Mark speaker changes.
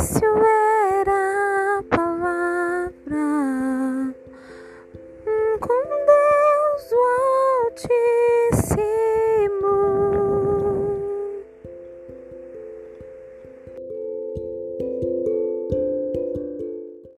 Speaker 1: difícil era a palavra com Deus Altíssimo.